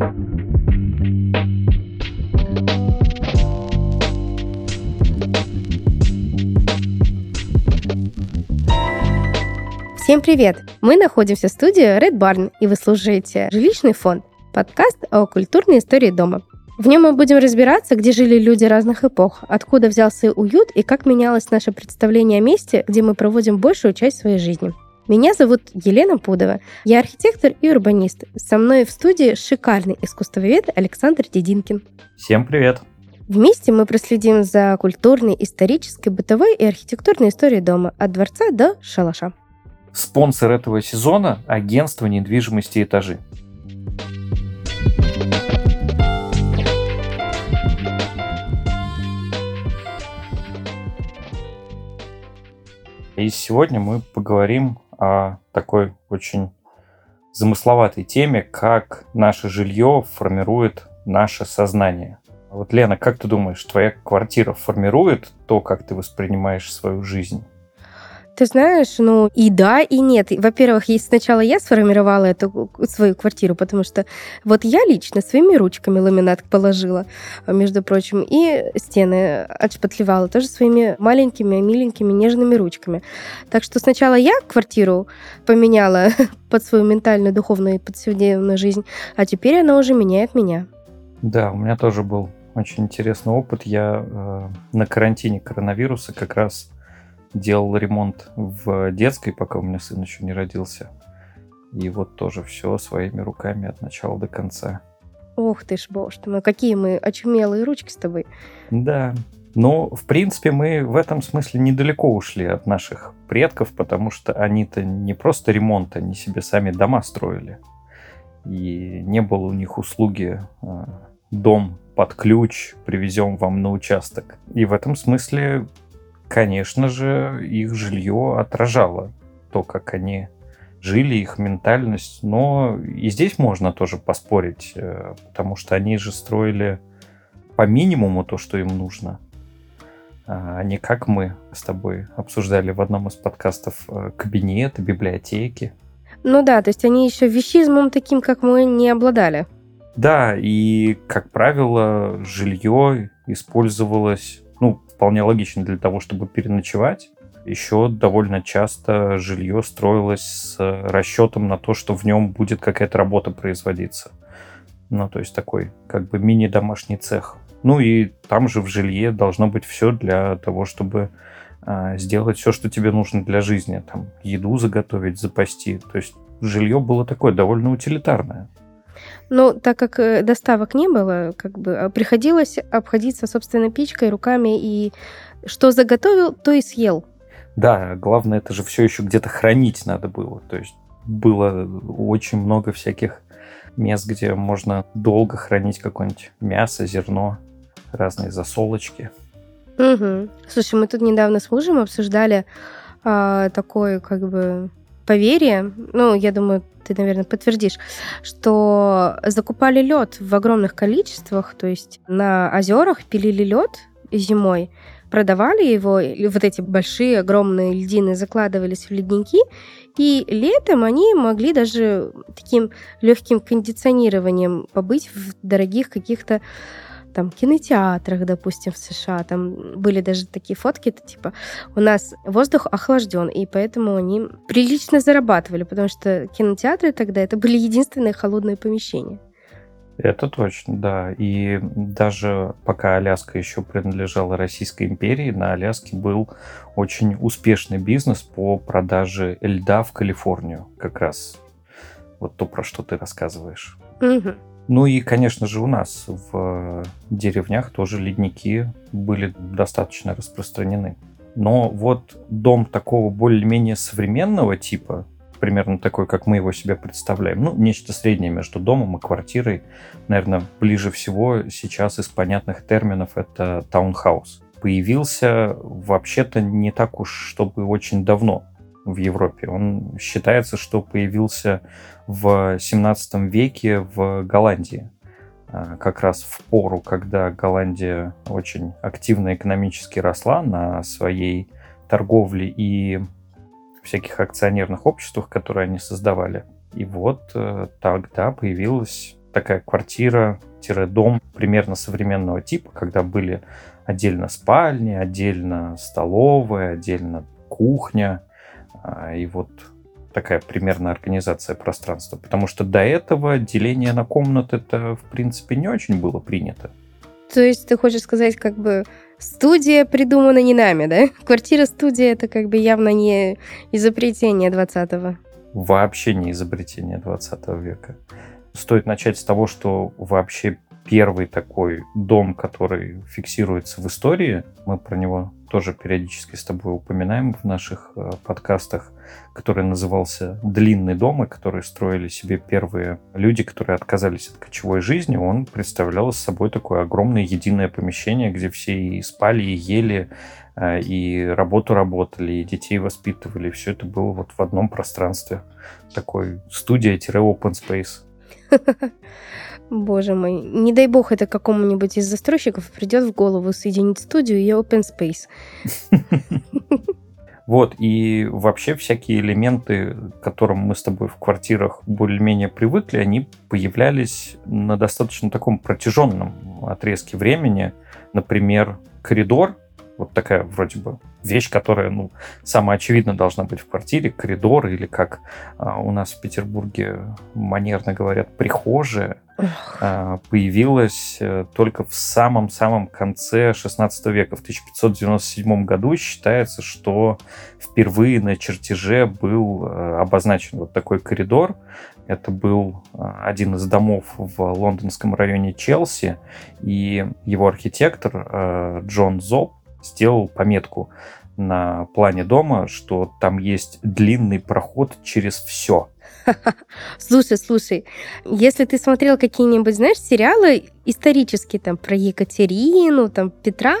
Всем привет! Мы находимся в студии Red Barn, и вы слушаете «Жилищный фонд» – подкаст о культурной истории дома. В нем мы будем разбираться, где жили люди разных эпох, откуда взялся уют и как менялось наше представление о месте, где мы проводим большую часть своей жизни. Меня зовут Елена Пудова. Я архитектор и урбанист. Со мной в студии шикарный искусствовед Александр Дединкин. Всем привет! Вместе мы проследим за культурной, исторической, бытовой и архитектурной историей дома от дворца до шалаша. Спонсор этого сезона – агентство недвижимости «Этажи». И сегодня мы поговорим о такой очень замысловатой теме, как наше жилье формирует наше сознание. Вот, Лена, как ты думаешь, твоя квартира формирует то, как ты воспринимаешь свою жизнь? Ты знаешь, ну и да, и нет. Во-первых, сначала я сформировала эту свою квартиру, потому что вот я лично своими ручками ламинат положила, между прочим, и стены отшпатлевала тоже своими маленькими, миленькими, нежными ручками. Так что сначала я квартиру поменяла под свою ментальную, духовную и повседневную жизнь, а теперь она уже меняет меня. Да, у меня тоже был очень интересный опыт. Я э, на карантине коронавируса как раз делал ремонт в детской, пока у меня сын еще не родился. И вот тоже все своими руками от начала до конца. Ох ты ж, боже ты мой, какие мы очумелые ручки с тобой. Да. Но, в принципе, мы в этом смысле недалеко ушли от наших предков, потому что они-то не просто ремонт, они себе сами дома строили. И не было у них услуги э, дом под ключ привезем вам на участок. И в этом смысле конечно же, их жилье отражало то, как они жили, их ментальность. Но и здесь можно тоже поспорить, э, потому что они же строили по минимуму то, что им нужно. А не как мы с тобой обсуждали в одном из подкастов э, кабинеты, библиотеки. Ну да, то есть они еще вещизмом таким, как мы, не обладали. Да, и, как правило, жилье использовалось вполне логично для того, чтобы переночевать. Еще довольно часто жилье строилось с расчетом на то, что в нем будет какая-то работа производиться. Ну, то есть такой как бы мини-домашний цех. Ну и там же в жилье должно быть все для того, чтобы а, сделать все, что тебе нужно для жизни. Там еду заготовить, запасти. То есть жилье было такое довольно утилитарное. Ну, так как э, доставок не было, как бы а, приходилось обходиться, собственно, печкой, руками, и что заготовил, то и съел. Да, главное, это же все еще где-то хранить надо было. То есть было очень много всяких мест, где можно долго хранить какое-нибудь мясо, зерно, разные засолочки. Угу. Слушай, мы тут недавно с мужем обсуждали а, такое, как бы, поверье, ну, я думаю, ты, наверное, подтвердишь, что закупали лед в огромных количествах, то есть на озерах пилили лед зимой, продавали его, вот эти большие огромные льдины закладывались в ледники, и летом они могли даже таким легким кондиционированием побыть в дорогих каких-то там кинотеатрах, допустим, в США, там были даже такие фотки, это типа у нас воздух охлажден, и поэтому они прилично зарабатывали, потому что кинотеатры тогда это были единственные холодные помещения. Это точно, да. И даже пока Аляска еще принадлежала Российской империи, на Аляске был очень успешный бизнес по продаже льда в Калифорнию. Как раз вот то, про что ты рассказываешь. Угу. Ну и, конечно же, у нас в деревнях тоже ледники были достаточно распространены. Но вот дом такого более-менее современного типа, примерно такой, как мы его себе представляем, ну, нечто среднее между домом и квартирой, наверное, ближе всего сейчас из понятных терминов это таунхаус. Появился вообще-то не так уж, чтобы очень давно в Европе. Он считается, что появился в 17 веке в Голландии. А, как раз в пору, когда Голландия очень активно экономически росла на своей торговле и всяких акционерных обществах, которые они создавали. И вот э, тогда появилось такая квартира-дом примерно современного типа, когда были отдельно спальни, отдельно столовая, отдельно кухня, и вот такая примерная организация пространства. Потому что до этого деление на комнаты это, в принципе, не очень было принято. То есть ты хочешь сказать, как бы студия придумана не нами, да? Квартира-студия это как бы явно не изобретение 20-го. Вообще не изобретение 20 века. Стоит начать с того, что вообще первый такой дом, который фиксируется в истории, мы про него тоже периодически с тобой упоминаем в наших э, подкастах, который назывался «Длинный дом», и который строили себе первые люди, которые отказались от кочевой жизни. Он представлял собой такое огромное единое помещение, где все и спали, и ели, э, и работу работали, и детей воспитывали. Все это было вот в одном пространстве. Такой студия-open space. Боже мой, не дай бог это какому-нибудь из застройщиков придет в голову соединить студию и open space. Вот, и вообще всякие элементы, к которым мы с тобой в квартирах более-менее привыкли, они появлялись на достаточно таком протяженном отрезке времени. Например, коридор, вот такая вроде бы вещь, которая, ну, самая очевидная должна быть в квартире, коридор или как а, у нас в Петербурге манерно говорят, прихожая, а, появилась а, только в самом-самом конце 16 века. В 1597 году считается, что впервые на чертеже был а, обозначен вот такой коридор. Это был а, один из домов в лондонском районе Челси, и его архитектор а, Джон Зоп сделал пометку на плане дома, что там есть длинный проход через все. Слушай, слушай, если ты смотрел какие-нибудь, знаешь, сериалы исторические там про Екатерину, там Петра,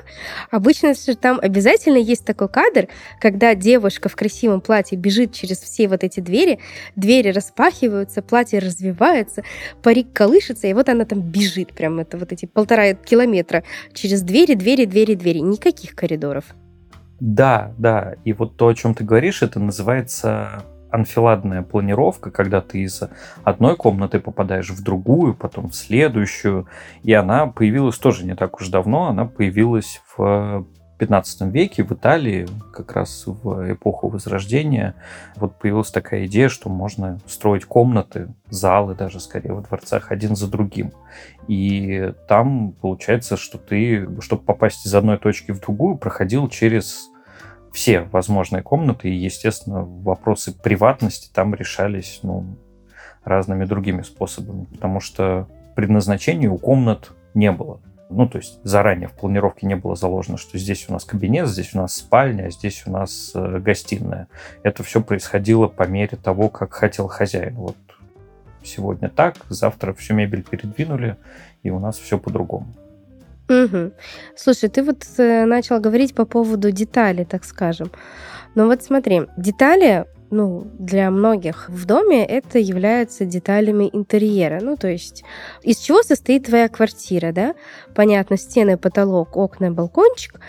обычно же там обязательно есть такой кадр, когда девушка в красивом платье бежит через все вот эти двери, двери распахиваются, платье развивается, парик колышется, и вот она там бежит, прям это вот эти полтора километра через двери, двери, двери, двери, никаких коридоров. Да, да. И вот то, о чем ты говоришь, это называется анфиладная планировка, когда ты из одной комнаты попадаешь в другую, потом в следующую. И она появилась тоже не так уж давно. Она появилась в 15 веке в Италии, как раз в эпоху Возрождения, вот появилась такая идея, что можно строить комнаты, залы даже скорее во дворцах один за другим. И там получается, что ты, чтобы попасть из одной точки в другую, проходил через все возможные комнаты, и, естественно, вопросы приватности там решались ну, разными другими способами, потому что предназначения у комнат не было. Ну, то есть заранее в планировке не было заложено, что здесь у нас кабинет, здесь у нас спальня, а здесь у нас э, гостиная. Это все происходило по мере того, как хотел хозяин. Вот сегодня так, завтра всю мебель передвинули, и у нас все по-другому. Угу. Слушай, ты вот э, начал говорить по поводу деталей, так скажем. Но вот смотри, детали, ну, для многих в доме это являются деталями интерьера. Ну, то есть из чего состоит твоя квартира, да? Понятно, стены, потолок, окна, балкончик.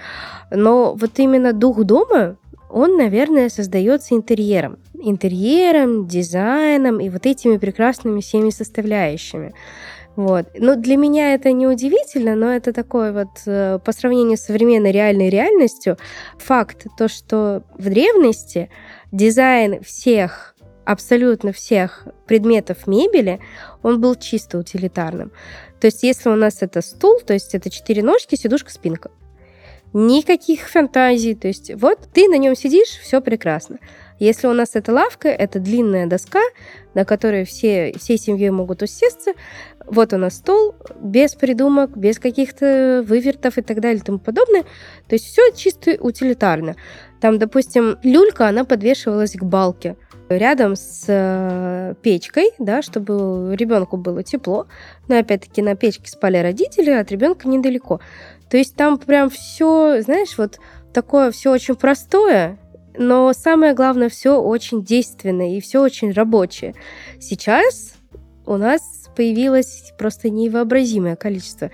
Но вот именно дух дома, он, наверное, создается интерьером. Интерьером, дизайном и вот этими прекрасными всеми составляющими. Вот. Ну, для меня это не удивительно, но это такое вот э, по сравнению с современной реальной реальностью факт, то, что в древности дизайн всех абсолютно всех предметов мебели, он был чисто утилитарным. То есть если у нас это стул, то есть это четыре ножки, сидушка, спинка. Никаких фантазий. То есть вот ты на нем сидишь, все прекрасно. Если у нас это лавка, это длинная доска, на которой все, всей семьей могут усесться. Вот у нас стол, без придумок, без каких-то вывертов и так далее и тому подобное. То есть все чисто утилитарно. Там, допустим, люлька, она подвешивалась к балке рядом с э, печкой, да, чтобы ребенку было тепло. Но опять-таки на печке спали родители, от ребенка недалеко. То есть там прям все, знаешь, вот такое все очень простое, но самое главное, все очень действенное и все очень рабочее. Сейчас у нас появилось просто невообразимое количество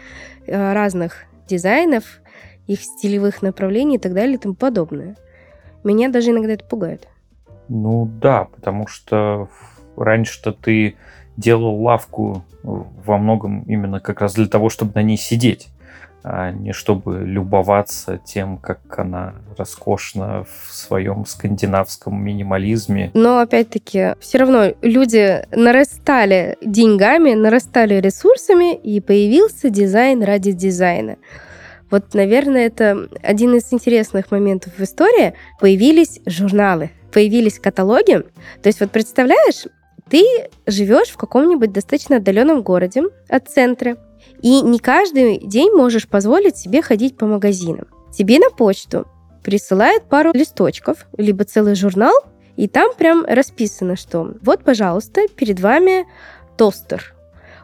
э, разных дизайнов, их стилевых направлений и так далее и тому подобное. Меня даже иногда это пугает. Ну да, потому что раньше-то ты делал лавку во многом именно как раз для того, чтобы на ней сидеть а не чтобы любоваться тем, как она роскошна в своем скандинавском минимализме. Но опять-таки, все равно люди нарастали деньгами, нарастали ресурсами, и появился дизайн ради дизайна. Вот, наверное, это один из интересных моментов в истории. Появились журналы, появились каталоги. То есть вот представляешь, ты живешь в каком-нибудь достаточно отдаленном городе от центра, и не каждый день можешь позволить себе ходить по магазинам. Тебе на почту присылают пару листочков, либо целый журнал, и там прям расписано, что вот, пожалуйста, перед вами тостер.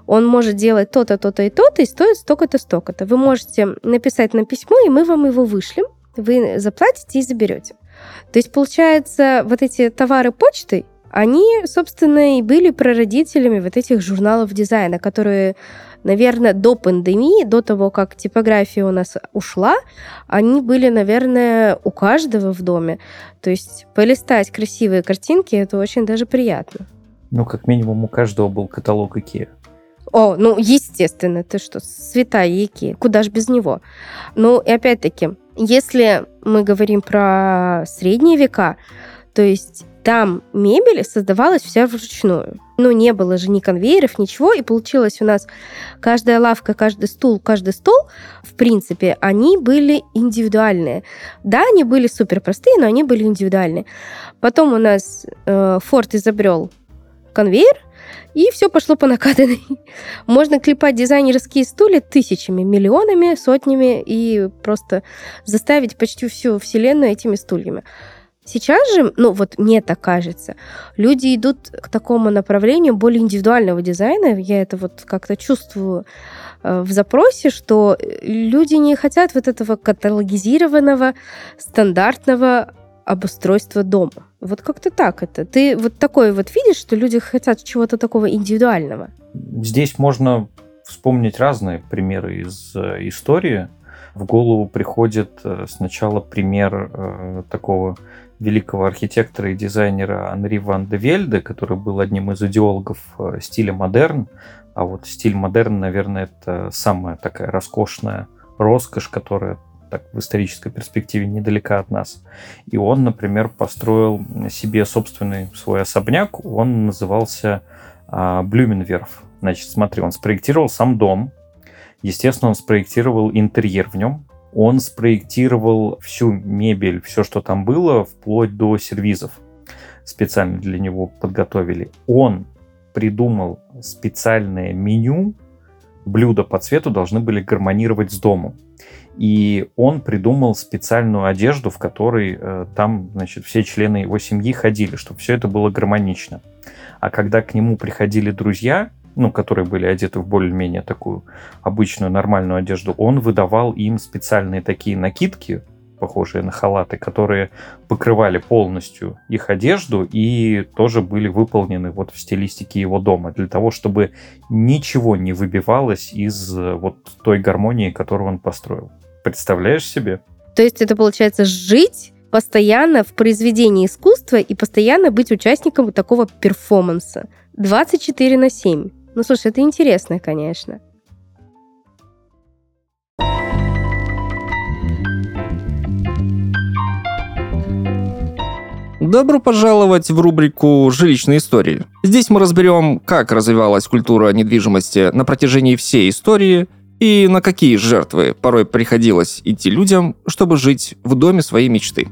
Он может делать то-то, то-то и то-то, и стоит столько-то, столько-то. Вы можете написать на письмо, и мы вам его вышлем. Вы заплатите и заберете. То есть, получается, вот эти товары почты, они, собственно, и были прародителями вот этих журналов дизайна, которые наверное, до пандемии, до того, как типография у нас ушла, они были, наверное, у каждого в доме. То есть полистать красивые картинки, это очень даже приятно. Ну, как минимум, у каждого был каталог IKEA. О, ну, естественно, ты что, святая Ики, куда ж без него? Ну, и опять-таки, если мы говорим про средние века, то есть там мебель создавалась вся вручную. Ну, не было же ни конвейеров, ничего, и получилось у нас каждая лавка, каждый стул, каждый стол, в принципе, они были индивидуальные. Да, они были супер простые, но они были индивидуальные. Потом у нас э, Форд изобрел конвейер, и все пошло по накатанной. Можно клепать дизайнерские стулья тысячами, миллионами, сотнями и просто заставить почти всю вселенную этими стульями. Сейчас же, ну вот мне так кажется, люди идут к такому направлению более индивидуального дизайна. Я это вот как-то чувствую э, в запросе, что люди не хотят вот этого каталогизированного, стандартного обустройства дома. Вот как-то так это. Ты вот такое вот видишь, что люди хотят чего-то такого индивидуального? Здесь можно вспомнить разные примеры из э, истории. В голову приходит э, сначала пример такого великого архитектора и дизайнера Анри Ван де Вельде, который был одним из идеологов э, стиля модерн. А вот стиль модерн, наверное, это самая такая роскошная роскошь, которая так в исторической перспективе недалека от нас. И он, например, построил себе собственный свой особняк. Он назывался а, Блюменверф. Значит, смотри, он спроектировал сам дом. Естественно, он спроектировал интерьер в нем. Он спроектировал всю мебель, все, что там было, вплоть до сервизов. Специально для него подготовили. Он придумал специальное меню. Блюда по цвету должны были гармонировать с домом. И он придумал специальную одежду, в которой э, там, значит, все члены его семьи ходили, чтобы все это было гармонично. А когда к нему приходили друзья, ну, которые были одеты в более-менее такую обычную нормальную одежду, он выдавал им специальные такие накидки, похожие на халаты, которые покрывали полностью их одежду и тоже были выполнены вот в стилистике его дома, для того, чтобы ничего не выбивалось из э, вот той гармонии, которую он построил. Представляешь себе? То есть это получается жить постоянно в произведении искусства и постоянно быть участником такого перформанса. 24 на 7. Ну, слушай, это интересно, конечно. Добро пожаловать в рубрику «Жилищные истории». Здесь мы разберем, как развивалась культура недвижимости на протяжении всей истории и на какие жертвы порой приходилось идти людям, чтобы жить в доме своей мечты.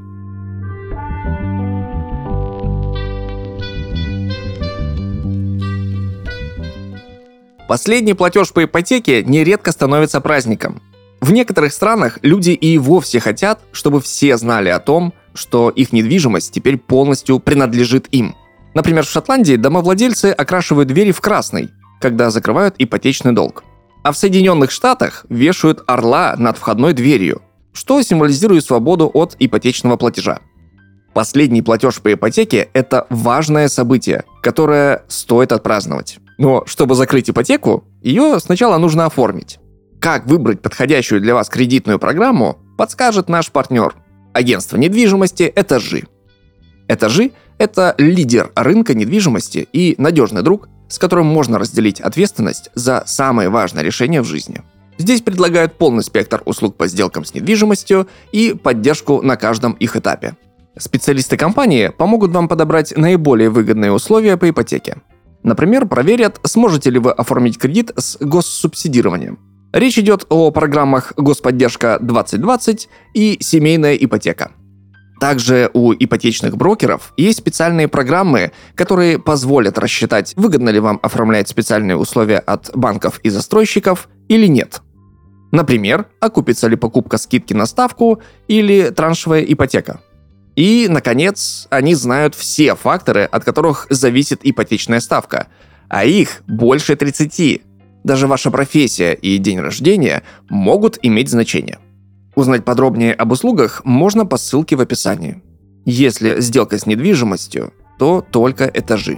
Последний платеж по ипотеке нередко становится праздником. В некоторых странах люди и вовсе хотят, чтобы все знали о том, что их недвижимость теперь полностью принадлежит им. Например, в Шотландии домовладельцы окрашивают двери в красный, когда закрывают ипотечный долг. А в Соединенных Штатах вешают орла над входной дверью, что символизирует свободу от ипотечного платежа. Последний платеж по ипотеке – это важное событие, которое стоит отпраздновать. Но чтобы закрыть ипотеку, ее сначала нужно оформить. Как выбрать подходящую для вас кредитную программу, подскажет наш партнер. Агентство недвижимости «Этажи». «Этажи» — это лидер рынка недвижимости и надежный друг, с которым можно разделить ответственность за самые важные решения в жизни. Здесь предлагают полный спектр услуг по сделкам с недвижимостью и поддержку на каждом их этапе. Специалисты компании помогут вам подобрать наиболее выгодные условия по ипотеке. Например, проверят, сможете ли вы оформить кредит с госсубсидированием. Речь идет о программах «Господдержка 2020» и «Семейная ипотека». Также у ипотечных брокеров есть специальные программы, которые позволят рассчитать, выгодно ли вам оформлять специальные условия от банков и застройщиков или нет. Например, окупится ли покупка скидки на ставку или траншевая ипотека. И, наконец, они знают все факторы, от которых зависит ипотечная ставка, а их больше 30. Даже ваша профессия и день рождения могут иметь значение – Узнать подробнее об услугах можно по ссылке в описании. Если сделка с недвижимостью, то только этажи.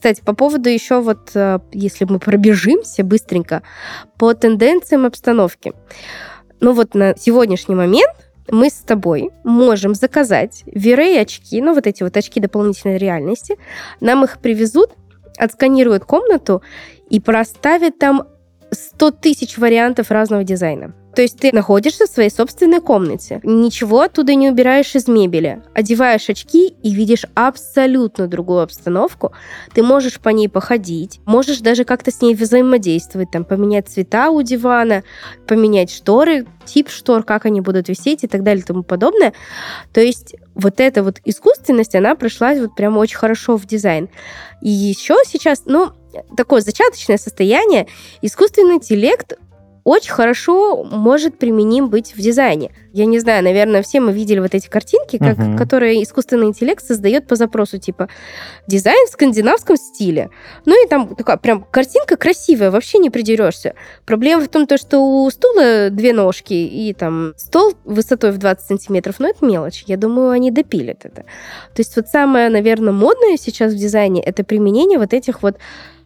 Кстати, по поводу еще вот, э, если мы пробежимся быстренько по тенденциям обстановки. Ну вот на сегодняшний момент мы с тобой можем заказать VR очки, ну вот эти вот очки дополнительной реальности. Нам их привезут, отсканируют комнату и проставит там 100 тысяч вариантов разного дизайна. То есть ты находишься в своей собственной комнате, ничего оттуда не убираешь из мебели, одеваешь очки и видишь абсолютно другую обстановку. Ты можешь по ней походить, можешь даже как-то с ней взаимодействовать, там, поменять цвета у дивана, поменять шторы, тип штор, как они будут висеть и так далее и тому подобное. То есть вот эта вот искусственность, она пришлась вот прям очень хорошо в дизайн. И еще сейчас, ну, такое зачаточное состояние, искусственный интеллект очень хорошо может применим быть в дизайне. Я не знаю, наверное, все мы видели вот эти картинки, как, угу. которые искусственный интеллект создает по запросу типа дизайн в скандинавском стиле. Ну и там такая прям картинка красивая, вообще не придерешься. Проблема в том, то, что у стула две ножки и там стол высотой в 20 сантиметров, но это мелочь. Я думаю, они допилят это. То есть вот самое, наверное, модное сейчас в дизайне это применение вот этих вот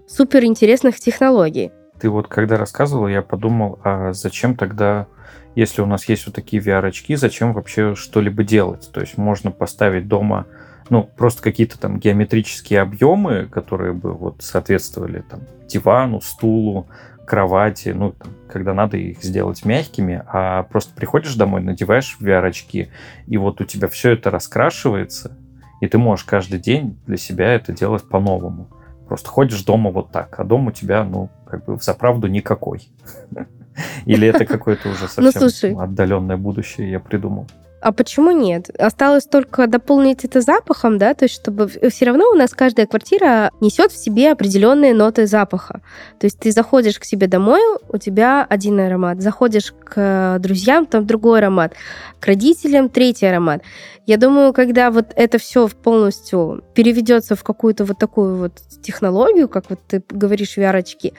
суперинтересных технологий. Ты вот когда рассказывал, я подумал, а зачем тогда, если у нас есть вот такие VR-очки, зачем вообще что-либо делать? То есть можно поставить дома ну, просто какие-то там геометрические объемы, которые бы вот соответствовали там дивану, стулу, кровати, ну, там, когда надо их сделать мягкими, а просто приходишь домой, надеваешь VR-очки, и вот у тебя все это раскрашивается, и ты можешь каждый день для себя это делать по-новому. Просто ходишь дома вот так, а дом у тебя, ну, как бы в заправду никакой. Или это какое-то уже ну, совсем отдаленное будущее я придумал. А почему нет? Осталось только дополнить это запахом, да, то есть чтобы все равно у нас каждая квартира несет в себе определенные ноты запаха. То есть ты заходишь к себе домой, у тебя один аромат, заходишь к друзьям, там другой аромат, к родителям третий аромат. Я думаю, когда вот это все полностью переведется в какую-то вот такую вот технологию, как вот ты говоришь, VR-очки,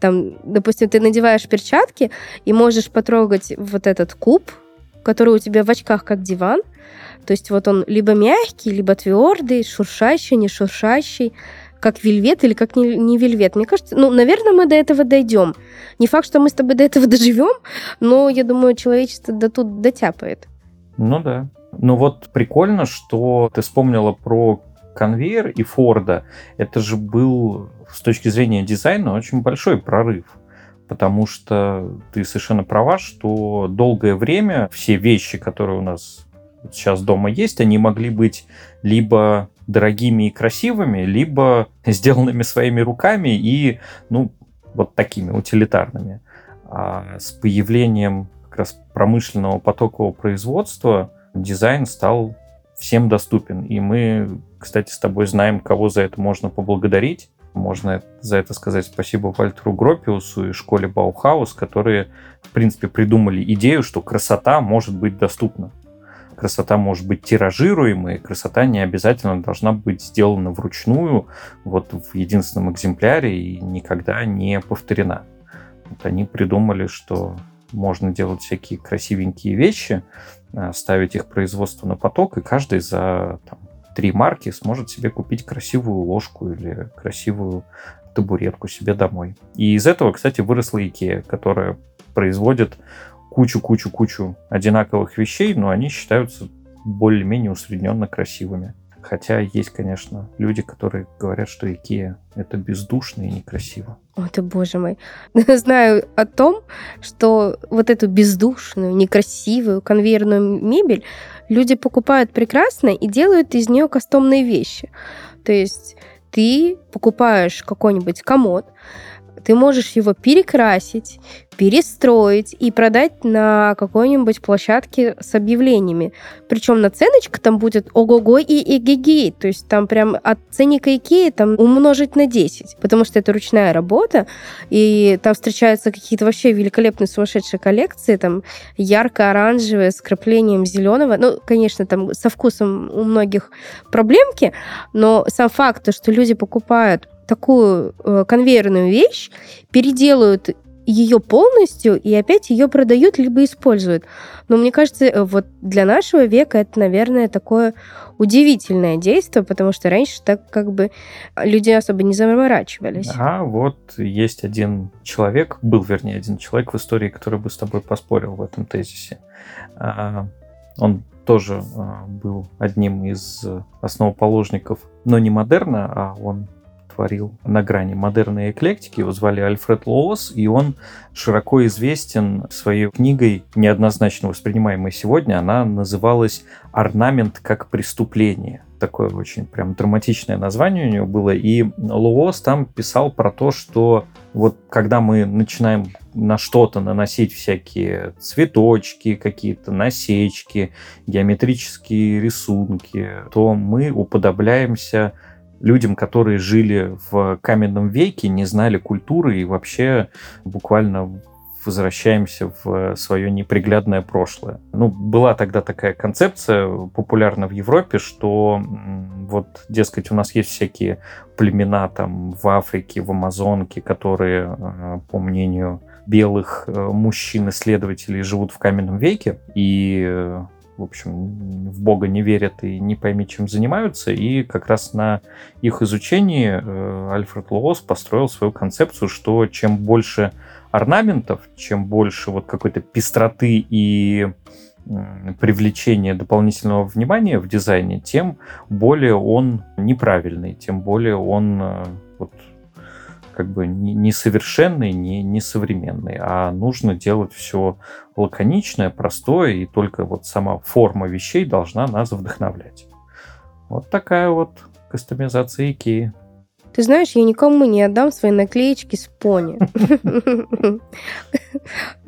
там, допустим, ты надеваешь перчатки и можешь потрогать вот этот куб, который у тебя в очках как диван. То есть вот он либо мягкий, либо твердый, шуршащий, не шуршащий, как вельвет или как не, не вельвет. Мне кажется, ну, наверное, мы до этого дойдем. Не факт, что мы с тобой до этого доживем, но я думаю, человечество до тут дотяпает. Ну да. Ну вот прикольно, что ты вспомнила про конвейер и Форда. Это же был с точки зрения дизайна очень большой прорыв потому что ты совершенно права, что долгое время все вещи, которые у нас сейчас дома есть, они могли быть либо дорогими и красивыми, либо сделанными своими руками и, ну, вот такими утилитарными. А с появлением как раз промышленного потокового производства дизайн стал всем доступен. И мы, кстати, с тобой знаем, кого за это можно поблагодарить. Можно за это сказать спасибо Вальтеру Гропиусу и школе Баухаус, которые, в принципе, придумали идею, что красота может быть доступна. Красота может быть тиражируемой, красота не обязательно должна быть сделана вручную, вот в единственном экземпляре и никогда не повторена. Вот они придумали, что можно делать всякие красивенькие вещи, э, ставить их производство на поток, и каждый за там, три марки сможет себе купить красивую ложку или красивую табуретку себе домой. И из этого, кстати, выросла Икея, которая производит кучу-кучу-кучу одинаковых вещей, но они считаются более-менее усредненно красивыми. Хотя есть, конечно, люди, которые говорят, что Икея — это бездушно и некрасиво. О, ты боже мой. Знаю о том, что вот эту бездушную, некрасивую конвейерную мебель люди покупают прекрасно и делают из нее кастомные вещи. То есть ты покупаешь какой-нибудь комод, ты можешь его перекрасить, перестроить и продать на какой-нибудь площадке с объявлениями. Причем наценочка там будет ого-го и эгегей. То есть там прям от ценника Икеи там умножить на 10. Потому что это ручная работа, и там встречаются какие-то вообще великолепные сумасшедшие коллекции, там ярко-оранжевые с краплением зеленого. Ну, конечно, там со вкусом у многих проблемки, но сам факт, то, что люди покупают такую э, конвейерную вещь, переделают ее полностью и опять ее продают либо используют. Но мне кажется, э, вот для нашего века это, наверное, такое удивительное действие, потому что раньше так как бы люди особо не заморачивались. А вот есть один человек, был, вернее, один человек в истории, который бы с тобой поспорил в этом тезисе. А, он тоже а, был одним из основоположников, но не модерна, а он творил на грани модерной эклектики. Его звали Альфред Лоос, и он широко известен своей книгой, неоднозначно воспринимаемой сегодня. Она называлась «Орнамент как преступление». Такое очень прям драматичное название у него было. И Лоос там писал про то, что вот когда мы начинаем на что-то наносить всякие цветочки, какие-то насечки, геометрические рисунки, то мы уподобляемся людям, которые жили в каменном веке, не знали культуры и вообще буквально возвращаемся в свое неприглядное прошлое. Ну, была тогда такая концепция популярна в Европе, что вот, дескать, у нас есть всякие племена там в Африке, в Амазонке, которые, э, по мнению белых э, мужчин-исследователей, живут в каменном веке, и э, в общем, в Бога не верят и не пойми, чем занимаются. И как раз на их изучении э, Альфред Лоос построил свою концепцию, что чем больше орнаментов, чем больше вот какой-то пестроты и привлечения дополнительного внимания в дизайне, тем более он неправильный, тем более он э, вот, как бы не совершенный, не, не современный, а нужно делать все лаконичное, простое, и только вот сама форма вещей должна нас вдохновлять. Вот такая вот кастомизация Икеи. Ты знаешь, я никому не отдам свои наклеечки с пони.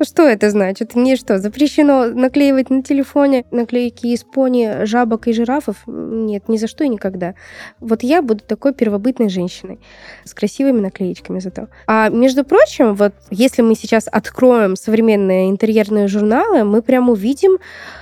Что это значит? Мне что, запрещено наклеивать на телефоне наклейки из пони, жабок и жирафов? Нет, ни за что и никогда. Вот я буду такой первобытной женщиной с красивыми наклеечками зато. А между прочим, вот если мы сейчас откроем современные интерьерные журналы, мы прям увидим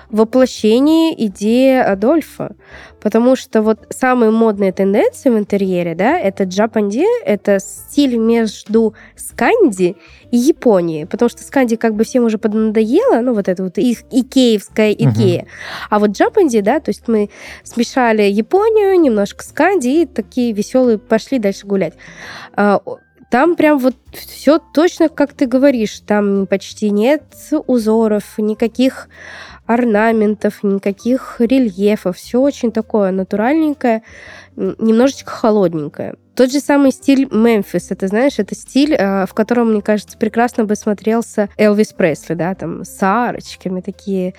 воплощение идеи Адольфа. Потому что вот самые модные тенденции в интерьере, да, это джапанди, это стиль между сканди и Японией. Потому что сканди как бы всем уже поднадоело, ну вот это вот их икеевская икея. Угу. А вот джапанди, да, то есть мы смешали Японию, немножко сканди и такие веселые пошли дальше гулять а, там прям вот все точно, как ты говоришь. Там почти нет узоров, никаких орнаментов, никаких рельефов. Все очень такое натуральненькое, немножечко холодненькое. Тот же самый стиль Мемфис, это, знаешь, это стиль, а, в котором, мне кажется, прекрасно бы смотрелся Элвис Пресли, да, там с арочками такие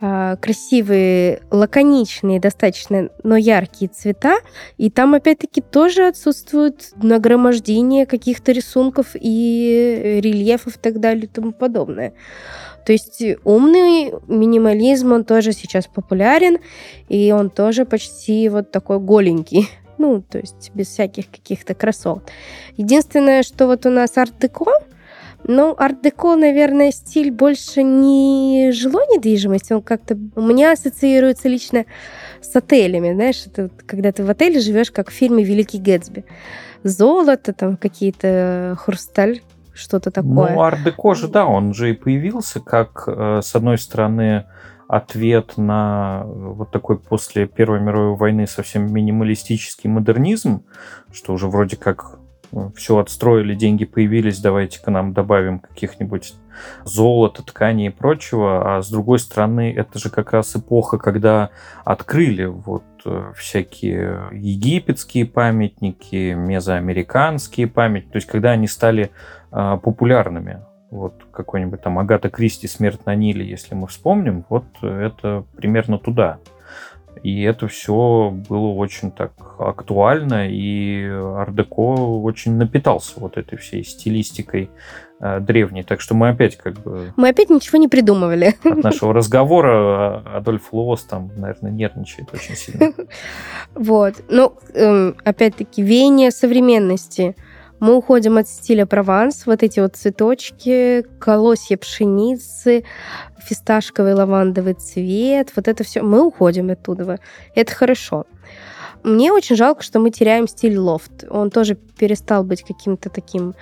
э, красивые, лаконичные достаточно, но яркие цвета. И там, опять-таки, тоже отсутствует нагромождение каких-то рисунков и рельефов и так далее и тому подобное. То есть умный минимализм, он тоже сейчас популярен, и он тоже почти вот такой голенький. Ну, то есть без всяких каких-то красот. Единственное, что вот у нас арт-деко, ну, арт-деко, наверное, стиль больше не жилой недвижимости, он как-то у меня ассоциируется лично с отелями, знаешь, это вот, когда ты в отеле живешь, как в фильме «Великий Гэтсби». Золото, там какие-то хрусталь, что-то такое. Ну, ар-деко же, да, он же и появился как, э, с одной стороны, ответ на вот такой после Первой мировой войны совсем минималистический модернизм, что уже вроде как все отстроили, деньги появились, давайте-ка нам добавим каких-нибудь золота, ткани и прочего. А с другой стороны, это же как раз эпоха, когда открыли вот э, всякие египетские памятники, мезоамериканские памятники, то есть когда они стали э, популярными. Вот какой-нибудь там Агата Кристи «Смерть на Ниле», если мы вспомним, вот это примерно туда. И это все было очень так актуально, и Ардеко очень напитался вот этой всей стилистикой э, древней. Так что мы опять как бы... Мы опять ничего не придумывали. От нашего разговора Адольф Лоос там, наверное, нервничает очень сильно. Вот. Ну, эм, опять-таки, веяние современности – мы уходим от стиля Прованс, вот эти вот цветочки, колосья пшеницы, фисташковый лавандовый цвет, вот это все. Мы уходим оттуда. Это хорошо. Мне очень жалко, что мы теряем стиль лофт. Он тоже перестал быть каким-то таким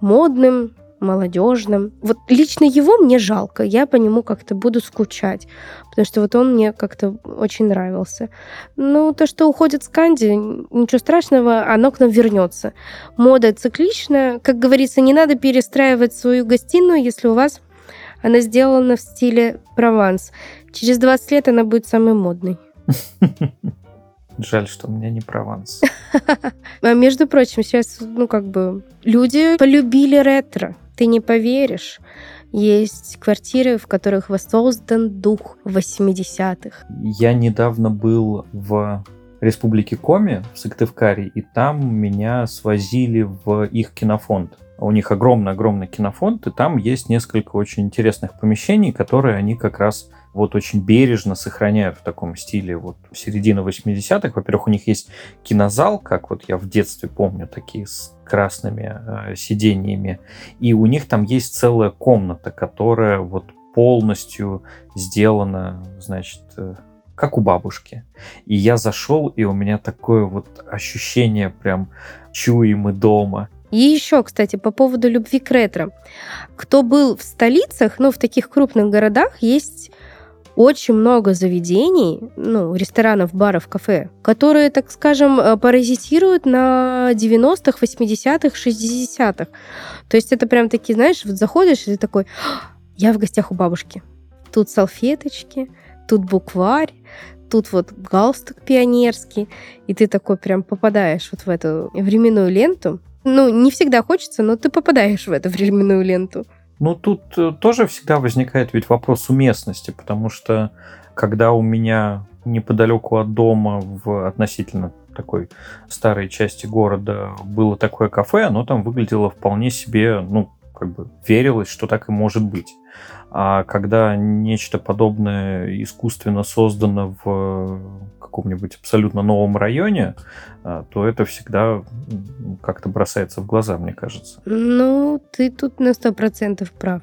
модным, молодежным. Вот лично его мне жалко, я по нему как-то буду скучать, потому что вот он мне как-то очень нравился. Ну, то, что уходит с Канди, ничего страшного, оно к нам вернется. Мода цикличная, как говорится, не надо перестраивать свою гостиную, если у вас она сделана в стиле Прованс. Через 20 лет она будет самой модной. Жаль, что у меня не Прованс. А между прочим, сейчас, ну, как бы, люди полюбили ретро. Ты не поверишь. Есть квартиры, в которых воссоздан дух 80-х. Я недавно был в Республике Коми в Сыктывкаре, и там меня свозили в их кинофонд. У них огромный-огромный кинофонд, и там есть несколько очень интересных помещений, которые они как раз вот очень бережно сохраняют в таком стиле вот середины 80-х. Во-первых, у них есть кинозал, как вот я в детстве помню, такие с красными э, сиденьями. И у них там есть целая комната, которая вот полностью сделана, значит, э, как у бабушки. И я зашел, и у меня такое вот ощущение прям чуем мы дома. И еще, кстати, по поводу любви к ретро. Кто был в столицах, ну, в таких крупных городах, есть очень много заведений, ну, ресторанов, баров, кафе, которые, так скажем, э, паразитируют на 90-х, 80-х, 60-х. То есть это прям такие, знаешь, вот заходишь, и ты такой, «А, я в гостях у бабушки. Тут салфеточки, тут букварь, тут вот галстук пионерский, и ты такой прям попадаешь вот в эту временную ленту. Ну, не всегда хочется, но ты попадаешь в эту временную ленту. Ну, тут э, тоже всегда возникает ведь вопрос уместности, потому что когда у меня неподалеку от дома в относительно такой старой части города было такое кафе, оно там выглядело вполне себе, ну, как бы верилось, что так и может быть. А когда нечто подобное искусственно создано в каком-нибудь абсолютно новом районе, а, то это всегда как-то бросается в глаза, мне кажется. Ну, ты тут на сто процентов прав.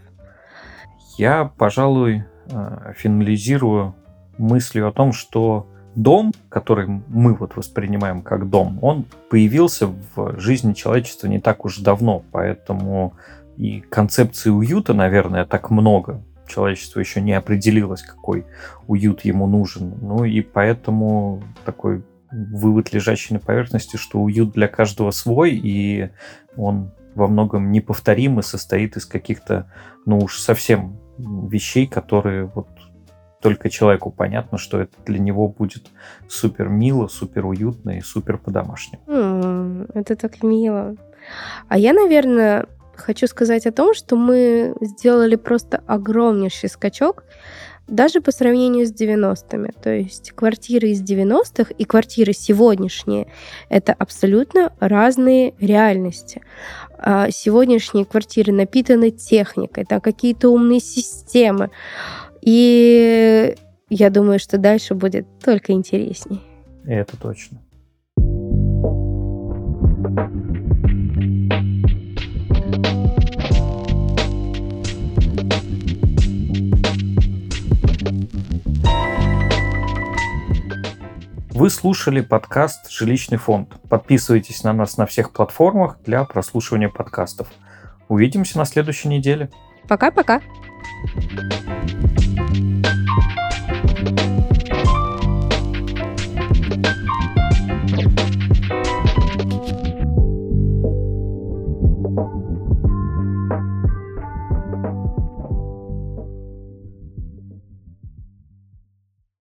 Я, пожалуй, а, финализирую мыслью о том, что дом, который мы вот воспринимаем как дом, он появился в жизни человечества не так уж давно, поэтому и концепции уюта, наверное, так много. Человечество еще не определилось, какой уют ему нужен. Ну и поэтому такой вывод, лежащий на поверхности, что уют для каждого свой, и он во многом неповторим и состоит из каких-то, ну уж совсем вещей, которые вот только человеку понятно, что это для него будет супер мило, супер уютно и супер по-домашнему. Это так мило. А я, наверное, хочу сказать о том, что мы сделали просто огромнейший скачок даже по сравнению с 90-ми. То есть квартиры из 90-х и квартиры сегодняшние — это абсолютно разные реальности. А сегодняшние квартиры напитаны техникой, это какие-то умные системы. И я думаю, что дальше будет только интересней. Это точно. Вы слушали подкаст «Жилищный фонд». Подписывайтесь на нас на всех платформах для прослушивания подкастов. Увидимся на следующей неделе. Пока-пока. thank you